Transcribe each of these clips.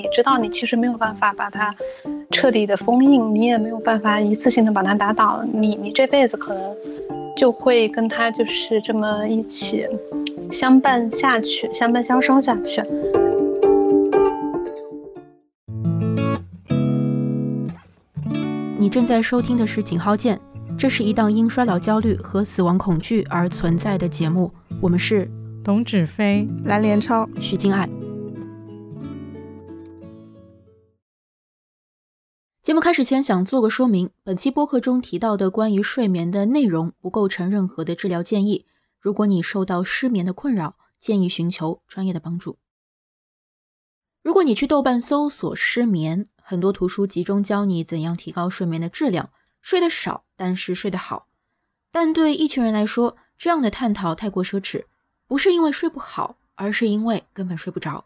你知道你其实没有办法把它彻底的封印，你也没有办法一次性的把它打倒，你你这辈子可能就会跟他就是这么一起相伴下去，相伴相生下去。你正在收听的是《井号键》，这是一档因衰老焦虑和死亡恐惧而存在的节目。我们是董芷飞、蓝连超、徐静爱。节目开始前，想做个说明：本期播客中提到的关于睡眠的内容不构成任何的治疗建议。如果你受到失眠的困扰，建议寻求专业的帮助。如果你去豆瓣搜索“失眠”。很多图书集中教你怎样提高睡眠的质量，睡得少，但是睡得好。但对一群人来说，这样的探讨太过奢侈，不是因为睡不好，而是因为根本睡不着。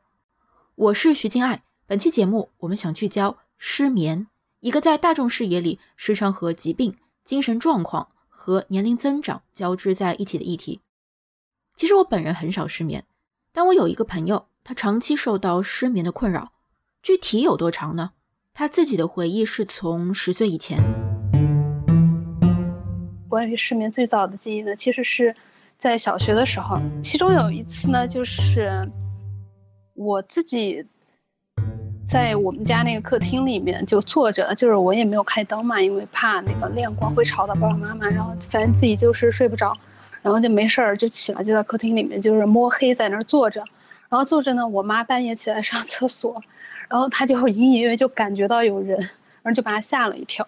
我是徐静爱，本期节目我们想聚焦失眠，一个在大众视野里时常和疾病、精神状况和年龄增长交织在一起的议题。其实我本人很少失眠，但我有一个朋友，他长期受到失眠的困扰，具体有多长呢？他自己的回忆是从十岁以前。关于失眠最早的记忆呢，其实是在小学的时候。其中有一次呢，就是我自己在我们家那个客厅里面就坐着，就是我也没有开灯嘛，因为怕那个亮光会吵到爸爸妈妈。然后反正自己就是睡不着，然后就没事儿就起来，就在客厅里面就是摸黑在那儿坐着。然后坐着呢，我妈半夜起来上厕所。然后她就隐隐约约就感觉到有人，然后就把她吓了一跳。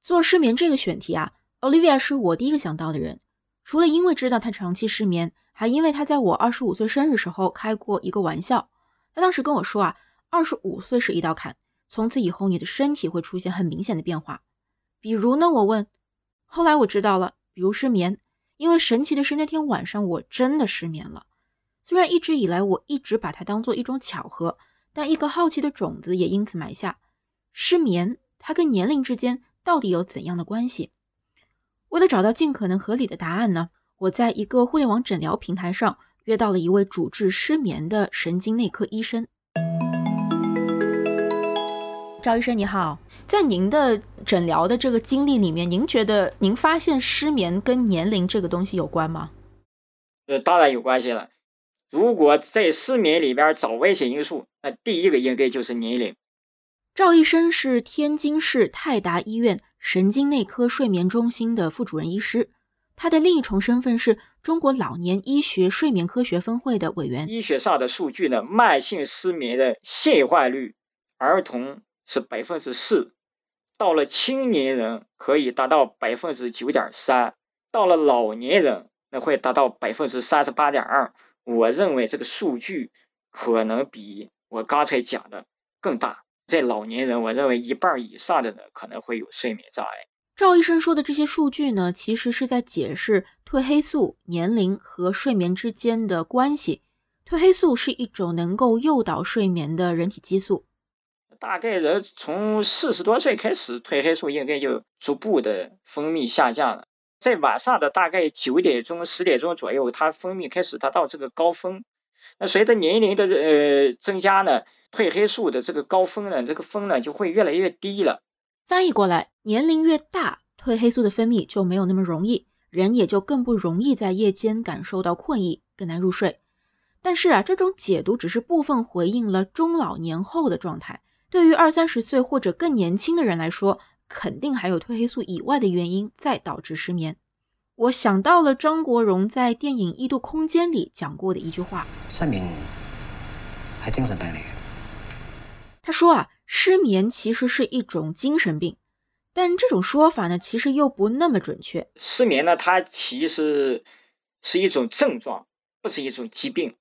做失眠这个选题啊，Olivia 是我第一个想到的人。除了因为知道她长期失眠，还因为她在我二十五岁生日时候开过一个玩笑。她当时跟我说啊，二十五岁是一道坎，从此以后你的身体会出现很明显的变化。比如呢，我问，后来我知道了，比如失眠，因为神奇的是那天晚上我真的失眠了。虽然一直以来我一直把它当做一种巧合。但一个好奇的种子也因此埋下。失眠，它跟年龄之间到底有怎样的关系？为了找到尽可能合理的答案呢，我在一个互联网诊疗平台上约到了一位主治失眠的神经内科医生。赵医生你好，在您的诊疗的这个经历里面，您觉得您发现失眠跟年龄这个东西有关吗？呃，当然有关系了。如果在失眠里边找危险因素，那第一个应该就是年龄。赵医生是天津市泰达医院神经内科睡眠中心的副主任医师，他的另一重身份是中国老年医学睡眠科学分会的委员。医学上的数据呢，慢性失眠的现患率，儿童是百分之四，到了青年人可以达到百分之九点三，到了老年人那会达到百分之三十八点二。我认为这个数据可能比我刚才讲的更大。在老年人，我认为一半以上的人可能会有睡眠障碍。赵医生说的这些数据呢，其实是在解释褪黑素、年龄和睡眠之间的关系。褪黑素是一种能够诱导睡眠的人体激素。大概人从四十多岁开始，褪黑素应该就逐步的分泌下降了。在晚上的大概九点钟、十点钟左右，它分泌开始达到这个高峰。那随着年龄的呃增加呢，褪黑素的这个高峰呢，这个峰呢就会越来越低了。翻译过来，年龄越大，褪黑素的分泌就没有那么容易，人也就更不容易在夜间感受到困意，更难入睡。但是啊，这种解读只是部分回应了中老年后的状态。对于二三十岁或者更年轻的人来说，肯定还有褪黑素以外的原因在导致失眠。我想到了张国荣在电影《异度空间》里讲过的一句话：“失眠还精神病嚟嘅。”他说啊，失眠其实是一种精神病，但这种说法呢，其实又不那么准确。失眠呢，它其实是一种症状，不是一种疾病。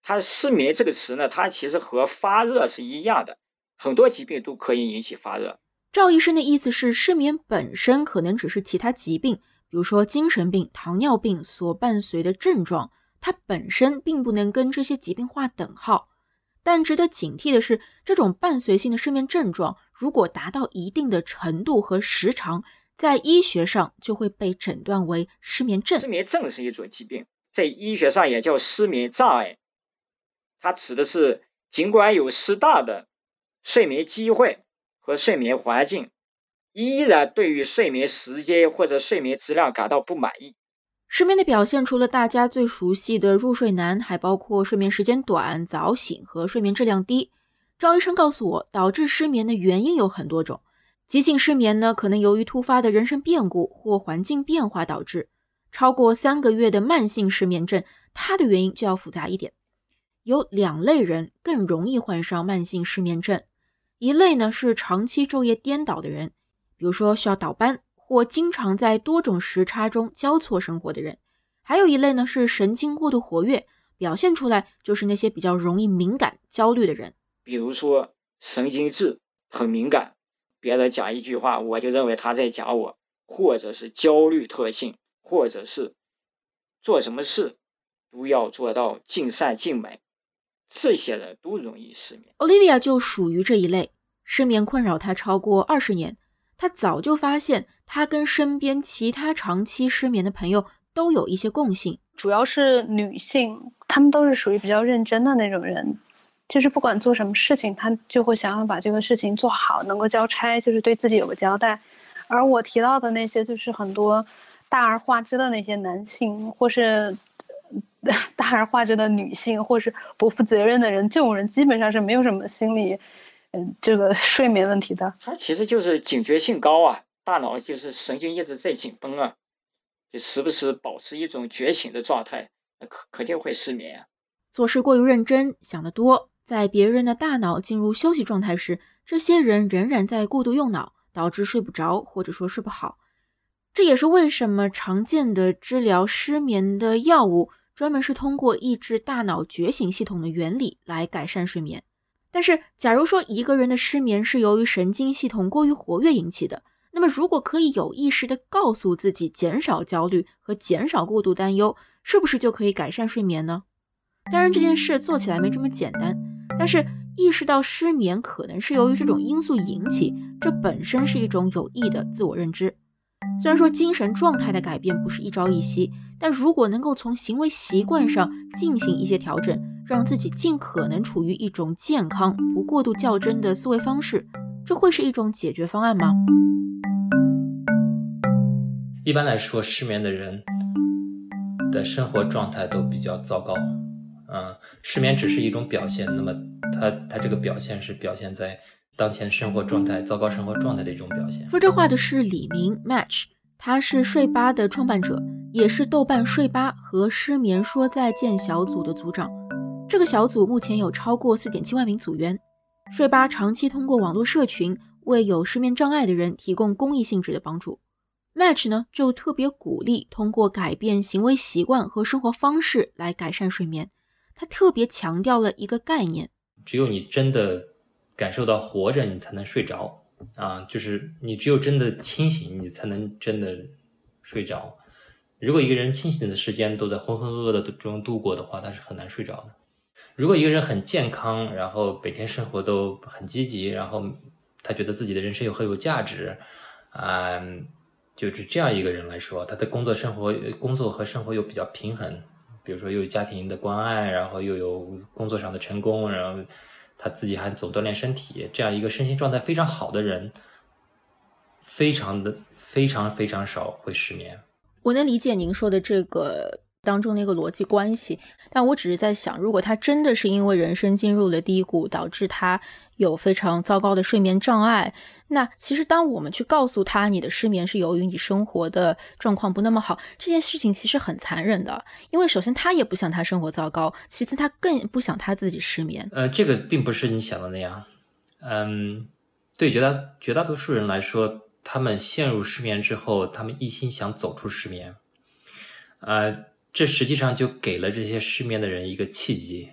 它失眠这个词呢，它其实和发热是一样的，很多疾病都可以引起发热。赵医生的意思是，失眠本身可能只是其他疾病。比如说精神病、糖尿病所伴随的症状，它本身并不能跟这些疾病划等号。但值得警惕的是，这种伴随性的失眠症状，如果达到一定的程度和时长，在医学上就会被诊断为失眠症。失眠症是一种疾病，在医学上也叫失眠障碍。它指的是尽管有适当的睡眠机会和睡眠环境，依然对于睡眠时间或者睡眠质量感到不满意。失眠的表现除了大家最熟悉的入睡难，还包括睡眠时间短、早醒和睡眠质量低。赵医生告诉我，导致失眠的原因有很多种。急性失眠呢，可能由于突发的人生变故或环境变化导致；超过三个月的慢性失眠症，它的原因就要复杂一点。有两类人更容易患上慢性失眠症，一类呢是长期昼夜颠倒的人，比如说需要倒班。或经常在多种时差中交错生活的人，还有一类呢是神经过度活跃，表现出来就是那些比较容易敏感、焦虑的人。比如说神经质、很敏感，别人讲一句话，我就认为他在讲我，或者是焦虑特性，或者是做什么事都要做到尽善尽美，这些人都容易失眠。Olivia 就属于这一类，失眠困扰她超过二十年，她早就发现。她跟身边其他长期失眠的朋友都有一些共性，主要是女性，她们都是属于比较认真的那种人，就是不管做什么事情，她就会想要把这个事情做好，能够交差，就是对自己有个交代。而我提到的那些，就是很多大而化之的那些男性，或是 大而化之的女性，或是不负责任的人，这种人基本上是没有什么心理，嗯，这个睡眠问题的。他其实就是警觉性高啊。大脑就是神经一直在紧绷啊，就时不时保持一种觉醒的状态，那肯肯定会失眠啊。做事过于认真，想得多，在别人的大脑进入休息状态时，这些人仍然在过度用脑，导致睡不着或者说睡不好。这也是为什么常见的治疗失眠的药物，专门是通过抑制大脑觉醒系统的原理来改善睡眠。但是，假如说一个人的失眠是由于神经系统过于活跃引起的，那么，如果可以有意识的告诉自己减少焦虑和减少过度担忧，是不是就可以改善睡眠呢？当然，这件事做起来没这么简单。但是，意识到失眠可能是由于这种因素引起，这本身是一种有益的自我认知。虽然说精神状态的改变不是一朝一夕，但如果能够从行为习惯上进行一些调整，让自己尽可能处于一种健康、不过度较真的思维方式，这会是一种解决方案吗？一般来说，失眠的人的生活状态都比较糟糕。嗯，失眠只是一种表现，那么他他这个表现是表现在当前生活状态糟糕生活状态的一种表现。说这话的是李明 Match，他是睡吧的创办者，也是豆瓣睡吧和失眠说再见小组的组长。这个小组目前有超过四点七万名组员。睡吧长期通过网络社群为有失眠障碍的人提供公益性质的帮助。Match 呢，就特别鼓励通过改变行为习惯和生活方式来改善睡眠。他特别强调了一个概念：只有你真的感受到活着，你才能睡着啊！就是你只有真的清醒，你才能真的睡着。如果一个人清醒的时间都在浑浑噩噩的中度过的话，他是很难睡着的。如果一个人很健康，然后每天生活都很积极，然后他觉得自己的人生又很有价值，嗯。就是这样一个人来说，他的工作生活、工作和生活又比较平衡，比如说又有家庭的关爱，然后又有工作上的成功，然后他自己还总锻炼身体，这样一个身心状态非常好的人，非常的非常非常少会失眠。我能理解您说的这个。当中的一个逻辑关系，但我只是在想，如果他真的是因为人生进入了低谷，导致他有非常糟糕的睡眠障碍，那其实当我们去告诉他你的失眠是由于你生活的状况不那么好，这件事情其实很残忍的，因为首先他也不想他生活糟糕，其次他更不想他自己失眠。呃，这个并不是你想的那样，嗯，对绝大绝大多数人来说，他们陷入失眠之后，他们一心想走出失眠，呃。这实际上就给了这些失眠的人一个契机，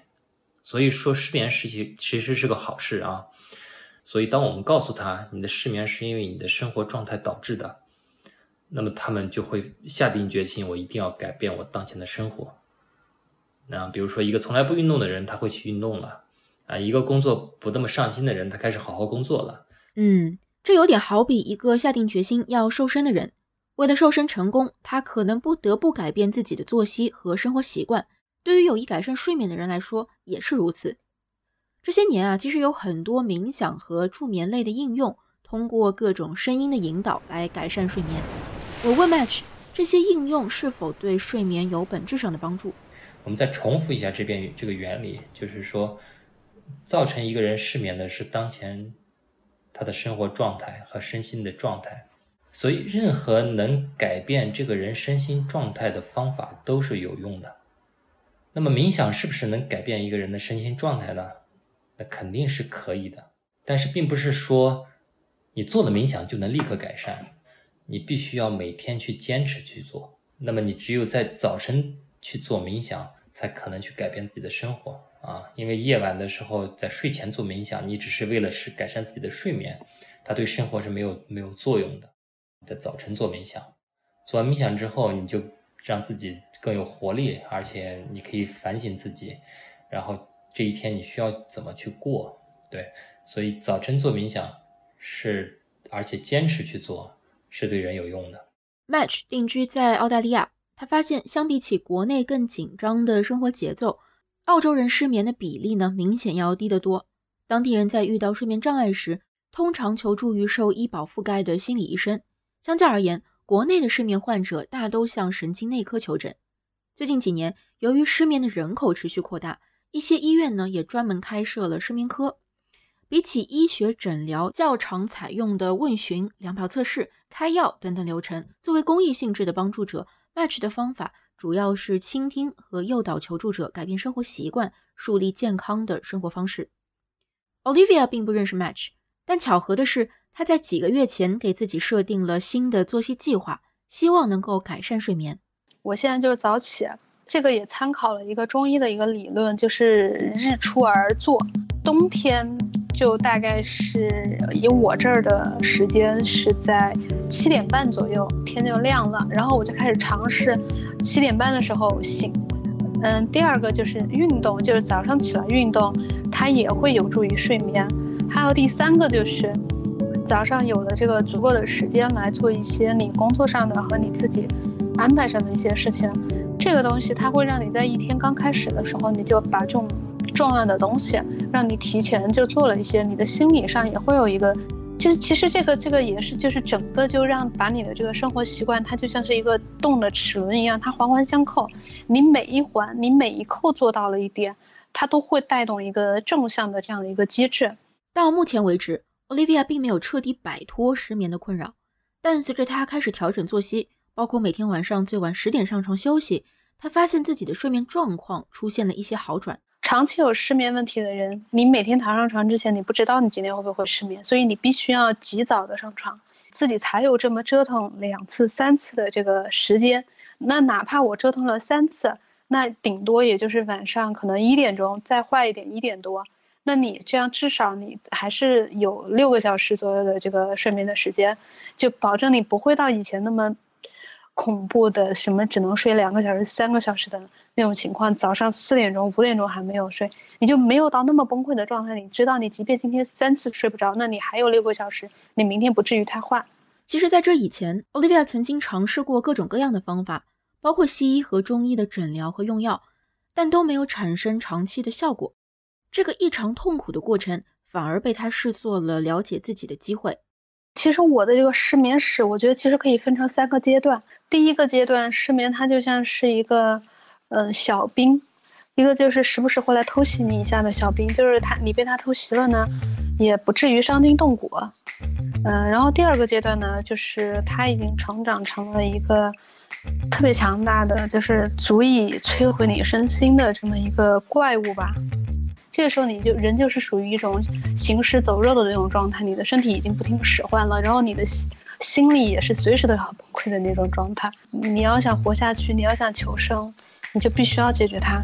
所以说失眠实际其实是个好事啊。所以当我们告诉他你的失眠是因为你的生活状态导致的，那么他们就会下定决心，我一定要改变我当前的生活。那比如说一个从来不运动的人，他会去运动了啊；一个工作不那么上心的人，他开始好好工作了。嗯，这有点好比一个下定决心要瘦身的人。为了瘦身成功，他可能不得不改变自己的作息和生活习惯。对于有意改善睡眠的人来说，也是如此。这些年啊，其实有很多冥想和助眠类的应用，通过各种声音的引导来改善睡眠。我问 Match，这些应用是否对睡眠有本质上的帮助？我们再重复一下这边这个原理，就是说，造成一个人失眠的是当前他的生活状态和身心的状态，所以任何能改变这个人身心状态的方法都是有用的。那么冥想是不是能改变一个人的身心状态呢？那肯定是可以的，但是并不是说你做了冥想就能立刻改善，你必须要每天去坚持去做。那么你只有在早晨去做冥想，才可能去改变自己的生活啊！因为夜晚的时候在睡前做冥想，你只是为了是改善自己的睡眠，它对生活是没有没有作用的。在早晨做冥想，做完冥想之后，你就让自己更有活力，而且你可以反省自己，然后。这一天你需要怎么去过？对，所以早晨做冥想是，而且坚持去做是对人有用的。Match 定居在澳大利亚，他发现相比起国内更紧张的生活节奏，澳洲人失眠的比例呢明显要低得多。当地人在遇到睡眠障碍时，通常求助于受医保覆盖的心理医生。相较而言，国内的失眠患者大都向神经内科求诊。最近几年，由于失眠的人口持续扩大。一些医院呢也专门开设了失眠科。比起医学诊疗较常采用的问询、量表测试、开药等等流程，作为公益性质的帮助者，Match 的方法主要是倾听和诱导求助者改变生活习惯，树立健康的生活方式。Olivia 并不认识 Match，但巧合的是，他在几个月前给自己设定了新的作息计划，希望能够改善睡眠。我现在就是早起。这个也参考了一个中医的一个理论，就是日出而作。冬天就大概是以我这儿的时间是在七点半左右，天就亮了，然后我就开始尝试七点半的时候醒。嗯，第二个就是运动，就是早上起来运动，它也会有助于睡眠。还有第三个就是早上有了这个足够的时间来做一些你工作上的和你自己安排上的一些事情。这个东西它会让你在一天刚开始的时候，你就把这种重要的东西，让你提前就做了一些，你的心理上也会有一个，其实其实这个这个也是就是整个就让把你的这个生活习惯，它就像是一个动的齿轮一样，它环环相扣，你每一环你每一扣做到了一点，它都会带动一个正向的这样的一个机制。到目前为止，Olivia 并没有彻底摆脱失眠的困扰，但随着她开始调整作息。包括每天晚上最晚十点上床休息，他发现自己的睡眠状况出现了一些好转。长期有失眠问题的人，你每天躺上床之前，你不知道你今天会不会失眠，所以你必须要及早的上床，自己才有这么折腾两次、三次的这个时间。那哪怕我折腾了三次，那顶多也就是晚上可能一点钟，再坏一点一点多。那你这样至少你还是有六个小时左右的这个睡眠的时间，就保证你不会到以前那么。恐怖的什么只能睡两个小时、三个小时的那种情况，早上四点钟、五点钟还没有睡，你就没有到那么崩溃的状态。你知道，你即便今天三次睡不着，那你还有六个小时，你明天不至于太坏。其实，在这以前，Olivia 曾经尝试过各种各样的方法，包括西医和中医的诊疗和用药，但都没有产生长期的效果。这个异常痛苦的过程，反而被他视作了了解自己的机会。其实我的这个失眠史，我觉得其实可以分成三个阶段。第一个阶段失眠，它就像是一个，嗯，小兵，一个就是时不时会来偷袭你一下的小兵，就是他你被他偷袭了呢，也不至于伤筋动骨。嗯，然后第二个阶段呢，就是他已经成长成了一个特别强大的，就是足以摧毁你身心的这么一个怪物吧。这个时候，你就人就是属于一种行尸走肉的那种状态，你的身体已经不听使唤了，然后你的心心里也是随时都要崩溃的那种状态。你要想活下去，你要想求生，你就必须要解决它。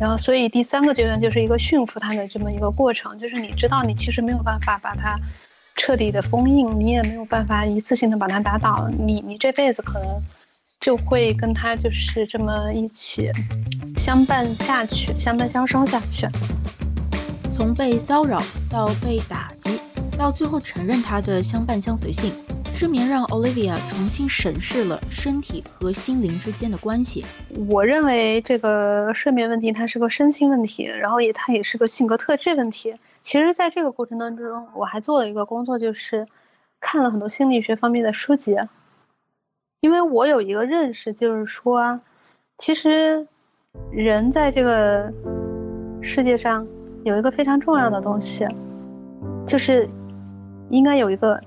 然后，所以第三个阶段就是一个驯服它的这么一个过程，就是你知道你其实没有办法把它彻底的封印，你也没有办法一次性的把它打倒，你你这辈子可能就会跟它就是这么一起相伴下去，相伴相生下去。从被骚扰到被打击，到最后承认他的相伴相随性，失眠让 Olivia 重新审视了身体和心灵之间的关系。我认为这个睡眠问题它是个身心问题，然后也它也是个性格特质问题。其实，在这个过程当中，我还做了一个工作，就是看了很多心理学方面的书籍。因为我有一个认识，就是说，其实人在这个世界上有一个非常重要的东西，就是应该有一个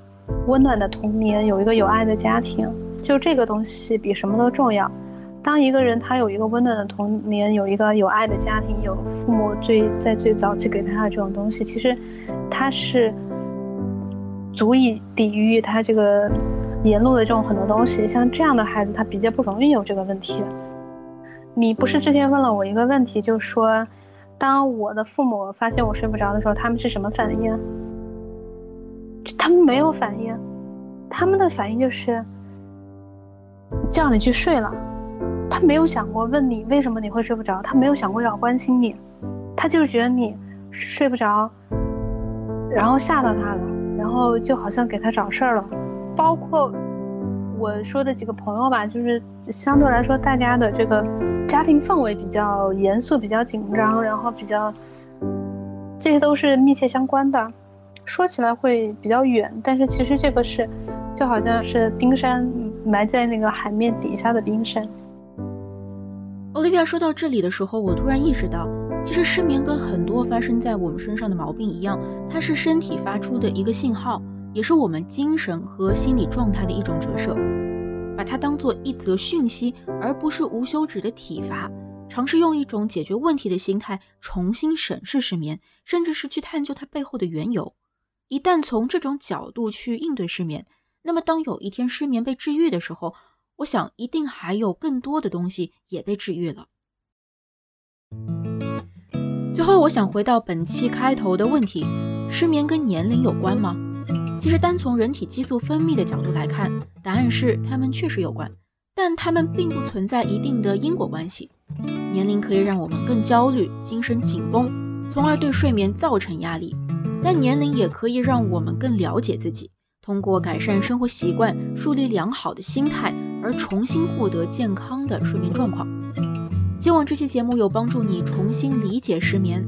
温暖的童年，有一个有爱的家庭。就这个东西比什么都重要。当一个人他有一个温暖的童年，有一个有爱的家庭，有父母最在最早期给他的这种东西，其实他是足以抵御他这个沿路的这种很多东西。像这样的孩子，他比较不容易有这个问题。你不是之前问了我一个问题，就说，当我的父母发现我睡不着的时候，他们是什么反应？他们没有反应，他们的反应就是叫你去睡了。他没有想过问你为什么你会睡不着，他没有想过要关心你，他就是觉得你睡不着，然后吓到他了，然后就好像给他找事儿了。包括我说的几个朋友吧，就是相对来说大家的这个家庭氛围比较严肃、比较紧张，然后比较，这些都是密切相关的。说起来会比较远，但是其实这个是就好像是冰山埋在那个海面底下的冰山。Olivia 说到这里的时候，我突然意识到，其实失眠跟很多发生在我们身上的毛病一样，它是身体发出的一个信号，也是我们精神和心理状态的一种折射。把它当做一则讯息，而不是无休止的体罚。尝试用一种解决问题的心态重新审视失眠，甚至是去探究它背后的缘由。一旦从这种角度去应对失眠，那么当有一天失眠被治愈的时候，我想，一定还有更多的东西也被治愈了。最后，我想回到本期开头的问题：失眠跟年龄有关吗？其实，单从人体激素分泌的角度来看，答案是它们确实有关，但它们并不存在一定的因果关系。年龄可以让我们更焦虑、精神紧绷，从而对睡眠造成压力；但年龄也可以让我们更了解自己，通过改善生活习惯，树立良好的心态。而重新获得健康的睡眠状况。希望这期节目有帮助你重新理解失眠。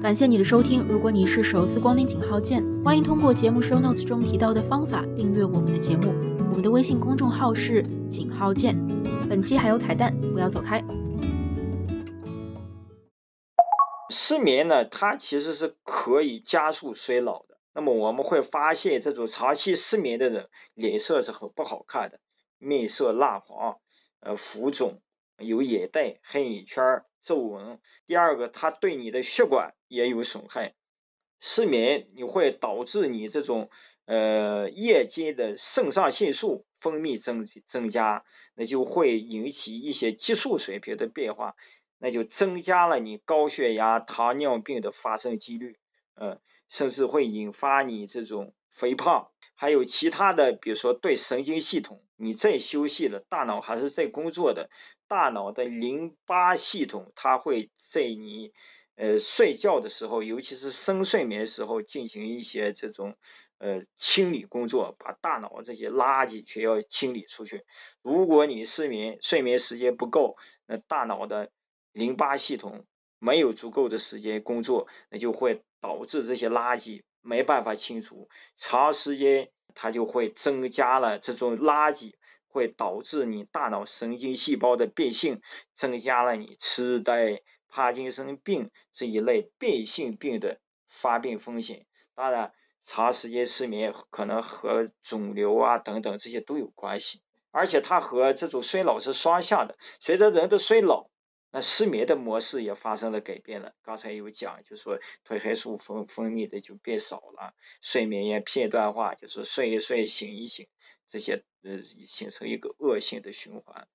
感谢你的收听。如果你是首次光临井号键，欢迎通过节目 show notes 中提到的方法订阅我们的节目。我们的微信公众号是井号键。本期还有彩蛋，不要走开。失眠呢，它其实是可以加速衰老的。那么我们会发现，这种长期失眠的人脸色是很不好看的，面色蜡黄，呃，浮肿，有眼袋、黑眼圈儿、皱纹。第二个，它对你的血管也有损害。失眠你会导致你这种呃夜间的肾上腺素分泌增增加，那就会引起一些激素水平的变化，那就增加了你高血压、糖尿病的发生几率，呃。甚至会引发你这种肥胖，还有其他的，比如说对神经系统，你在休息了，大脑还是在工作的，大脑的淋巴系统，它会在你呃睡觉的时候，尤其是深睡眠时候，进行一些这种呃清理工作，把大脑这些垃圾全要清理出去。如果你失眠，睡眠时间不够，那大脑的淋巴系统没有足够的时间工作，那就会。导致这些垃圾没办法清除，长时间它就会增加了这种垃圾，会导致你大脑神经细胞的变性，增加了你痴呆、帕金森病这一类变性病的发病风险。当然，长时间失眠可能和肿瘤啊等等这些都有关系，而且它和这种衰老是双向的，随着人的衰老。那失眠的模式也发生了改变了。刚才有讲，就是说褪黑素分分泌的就变少了，睡眠也片段化，就是睡一睡醒一醒，这些呃形成一个恶性的循环。